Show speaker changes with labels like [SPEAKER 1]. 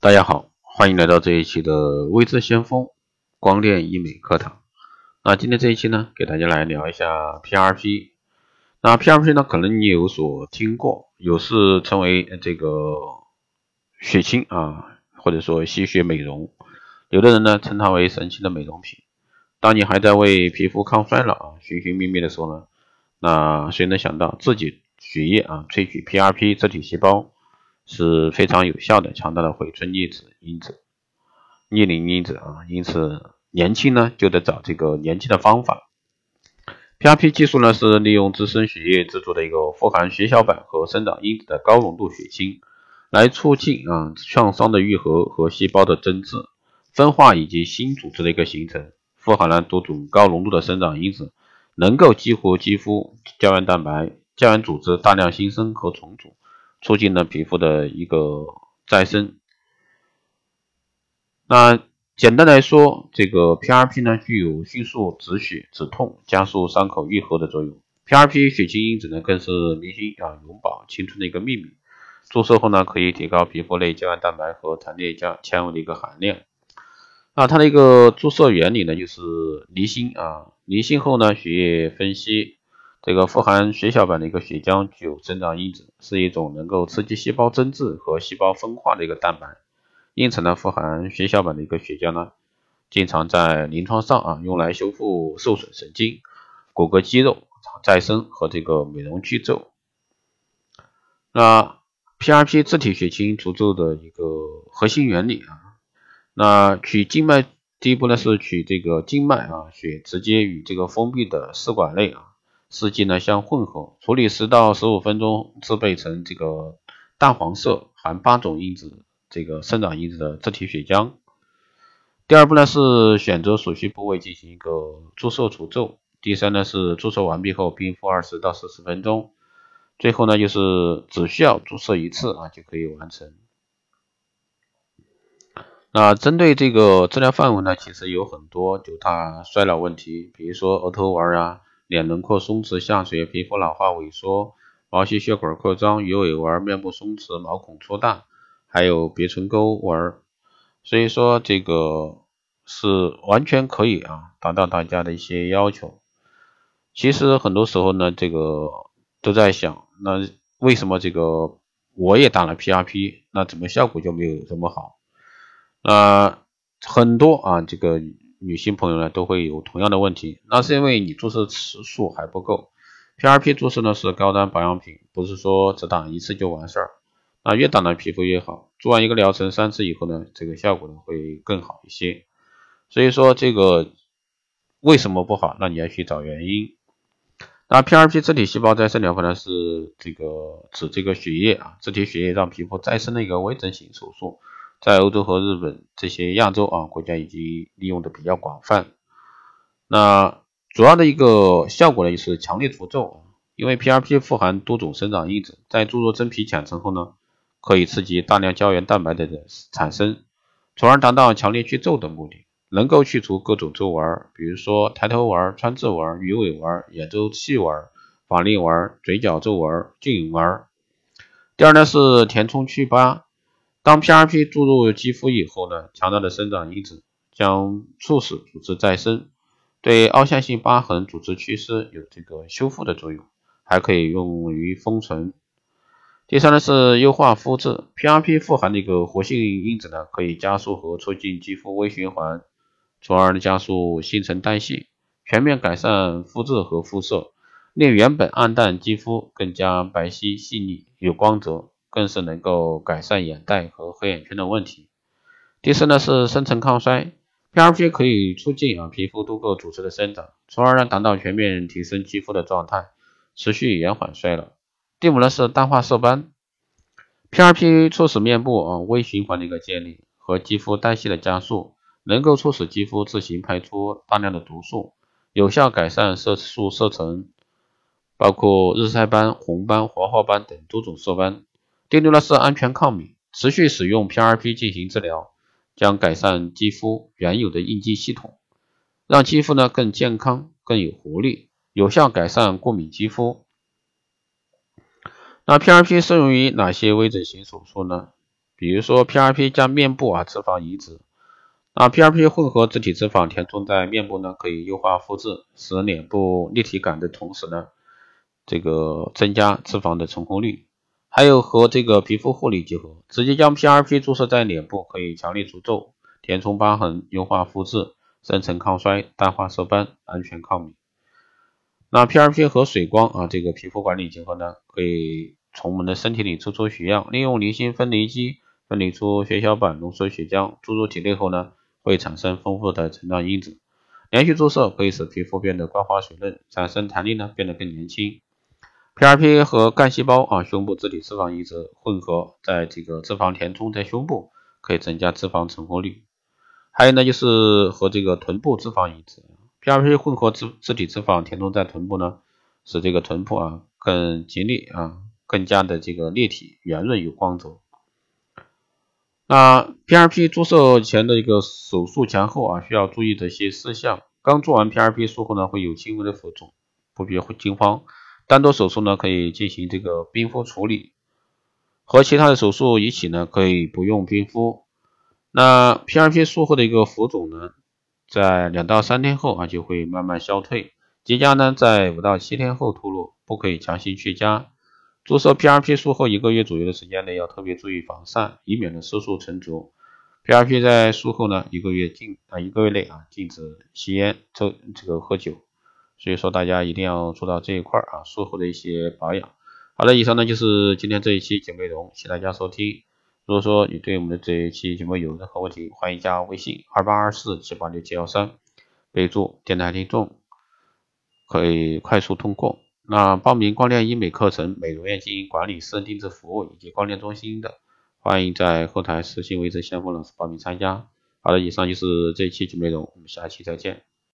[SPEAKER 1] 大家好，欢迎来到这一期的微智先锋光电医美课堂。那今天这一期呢，给大家来聊一下 PRP。那 PRP 呢，可能你有所听过，有是称为这个血清啊，或者说吸血美容，有的人呢称它为神奇的美容品。当你还在为皮肤抗衰老啊寻寻觅觅的时候呢，那谁能想到自己血液啊萃取 PRP 自体细胞？是非常有效的、强大的回春逆子因子、逆龄因子啊，因此年轻呢就得找这个年轻的方法。PRP 技术呢是利用自身血液制作的一个富含血小板和生长因子的高浓度血清，来促进啊创伤的愈合和细胞的增殖、分化以及新组织的一个形成。富含了多种高浓度的生长因子，能够激活肌肤胶原蛋白、胶原组织大量新生和重组。促进了皮肤的一个再生。那简单来说，这个 PRP 呢具有迅速止血、止痛、加速伤口愈合的作用。PRP 血清因子呢更是明星啊永葆青春的一个秘密。注射后呢可以提高皮肤内胶原蛋白和弹力胶纤维的一个含量。那它的一个注射原理呢就是离心啊，离心后呢血液分析。这个富含血小板的一个血浆具有生长因子，是一种能够刺激细胞增殖和细胞分化的一个蛋白。因此呢，富含血小板的一个血浆呢，经常在临床上啊用来修复受损神经、骨骼肌肉再生和这个美容去皱。那 PRP 自体血清除皱的一个核心原理啊，那取静脉第一步呢是取这个静脉啊血直接与这个封闭的试管内啊。试剂呢相混合处理十到十五分钟，制备成这个淡黄色含八种因子这个生长因子的自体血浆。第二步呢是选择所需部位进行一个注射除皱。第三呢是注射完毕后冰敷二十到四十分钟。最后呢就是只需要注射一次啊就可以完成。那针对这个治疗范围呢，其实有很多就它衰老问题，比如说额头纹啊。脸轮廓松弛下垂，皮肤老化萎缩，毛细血管扩张，鱼尾纹，面部松弛，毛孔粗大，还有鼻唇沟纹，所以说这个是完全可以啊达到大家的一些要求。其实很多时候呢，这个都在想，那为什么这个我也打了 PRP，那怎么效果就没有这么好？那很多啊这个。女性朋友呢都会有同样的问题，那是因为你注射次数还不够。PRP 注射呢是高端保养品，不是说只打一次就完事儿。那越打呢皮肤越好，做完一个疗程三次以后呢，这个效果呢会更好一些。所以说这个为什么不好？那你要去找原因。那 PRP 自体细胞再生疗法呢是这个指这个血液啊，自体血液让皮肤再生的一个微整形手术。在欧洲和日本这些亚洲啊国家已经利用的比较广泛。那主要的一个效果呢，就是强烈除皱。因为 PRP 富含多种生长因子，在注入真皮浅层后呢，可以刺激大量胶原蛋白的产生，从而达到强烈去皱的目的，能够去除各种皱纹，比如说抬头纹、川字纹、鱼尾纹、眼周细纹、法令纹、嘴角皱纹、颈纹。第二呢是填充去疤。当 PRP 注入肌肤以后呢，强大的生长因子将促使组织再生，对凹陷性疤痕组织缺失有这个修复的作用，还可以用于封存。第三呢是优化肤质，PRP 富含的一个活性因子呢，可以加速和促进肌肤微循环，从而加速新陈代谢，全面改善肤质和肤色，令原本暗淡肌肤更加白皙细腻有光泽。更是能够改善眼袋和黑眼圈的问题。第四呢是深层抗衰，PRP 可以促进啊皮肤多个组织的生长，从而呢达到全面提升肌肤的状态，持续延缓衰老。第五呢是淡化色斑，PRP 促使面部啊微循环的一个建立和肌肤代谢的加速，能够促使肌肤自行排出大量的毒素，有效改善色素色沉，包括日晒斑、红斑、黄褐斑等多种色斑。第六呢是安全抗敏，持续使用 PRP 进行治疗，将改善肌肤原有的应激系统，让肌肤呢更健康、更有活力，有效改善过敏肌肤。那 PRP 适用于哪些微整形手术呢？比如说 PRP 加面部啊脂肪移植，那 PRP 混合自体脂肪填充在面部呢，可以优化肤质，使脸部立体感的同时呢，这个增加脂肪的成功率。还有和这个皮肤护理结合，直接将 PRP 注射在脸部，可以强力除皱、填充疤痕、优化肤质、深层抗衰、淡化色斑、安全抗敏。那 PRP 和水光啊，这个皮肤管理结合呢，可以从我们的身体里抽出血样，利用离心分离机分离出血小板，浓缩血浆，注入体内后呢，会产生丰富的成长因子。连续注射可以使皮肤变得光滑水嫩，产生弹力呢，变得更年轻。PRP 和干细胞啊，胸部自体脂肪移植混合，在这个脂肪填充在胸部，可以增加脂肪成活率。还有呢，就是和这个臀部脂肪移植。PRP 混合自自体脂肪填充在臀部呢，使这个臀部啊更紧密啊，更加的这个立体、圆润有光泽。那 PRP 注射前的一个手术前后啊，需要注意的一些事项。刚做完 PRP 术后呢，会有轻微的浮肿，不必惊慌。单独手术呢，可以进行这个冰敷处理，和其他的手术一起呢，可以不用冰敷。那 PRP 术后的一个浮肿呢？在两到三天后啊，就会慢慢消退。结痂呢，在五到七天后脱落，不可以强行去痂。注射 PRP 术后一个月左右的时间内，要特别注意防晒，以免呢色素沉着。PRP 在术后呢一个月禁啊一个月内啊禁止吸烟、抽这个喝酒。所以说大家一定要做到这一块啊，术后的一些保养。好了，以上呢就是今天这一期节目内容，谢谢大家收听。如果说你对我们的这一期节目有任何问题，欢迎加微信二八二四七八六七幺三，备注电台听众，可以快速通过。那报名光电医美课程、美容院经营管理、私人定制服务以及光电中心的，欢迎在后台私信维持先锋老师报名参加。好了，以上就是这一期节目内容，我们下期再见。